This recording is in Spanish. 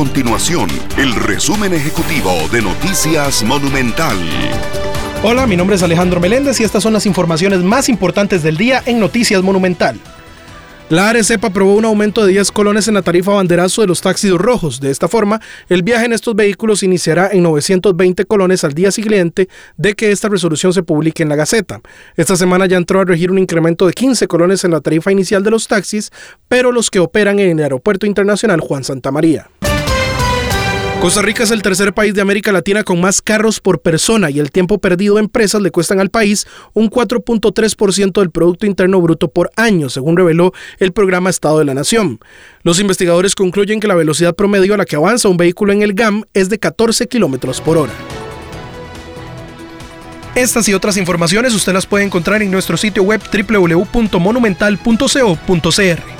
continuación el resumen ejecutivo de Noticias Monumental. Hola, mi nombre es Alejandro Meléndez y estas son las informaciones más importantes del día en Noticias Monumental. La ARECEP aprobó un aumento de 10 colones en la tarifa banderazo de los taxis rojos. De esta forma, el viaje en estos vehículos iniciará en 920 colones al día siguiente de que esta resolución se publique en la Gaceta. Esta semana ya entró a regir un incremento de 15 colones en la tarifa inicial de los taxis, pero los que operan en el Aeropuerto Internacional Juan Santa María. Costa Rica es el tercer país de América Latina con más carros por persona y el tiempo perdido a empresas le cuestan al país un 4.3% del Producto Interno Bruto por año, según reveló el programa Estado de la Nación. Los investigadores concluyen que la velocidad promedio a la que avanza un vehículo en el GAM es de 14 kilómetros por hora. Estas y otras informaciones usted las puede encontrar en nuestro sitio web www.monumental.co.cr.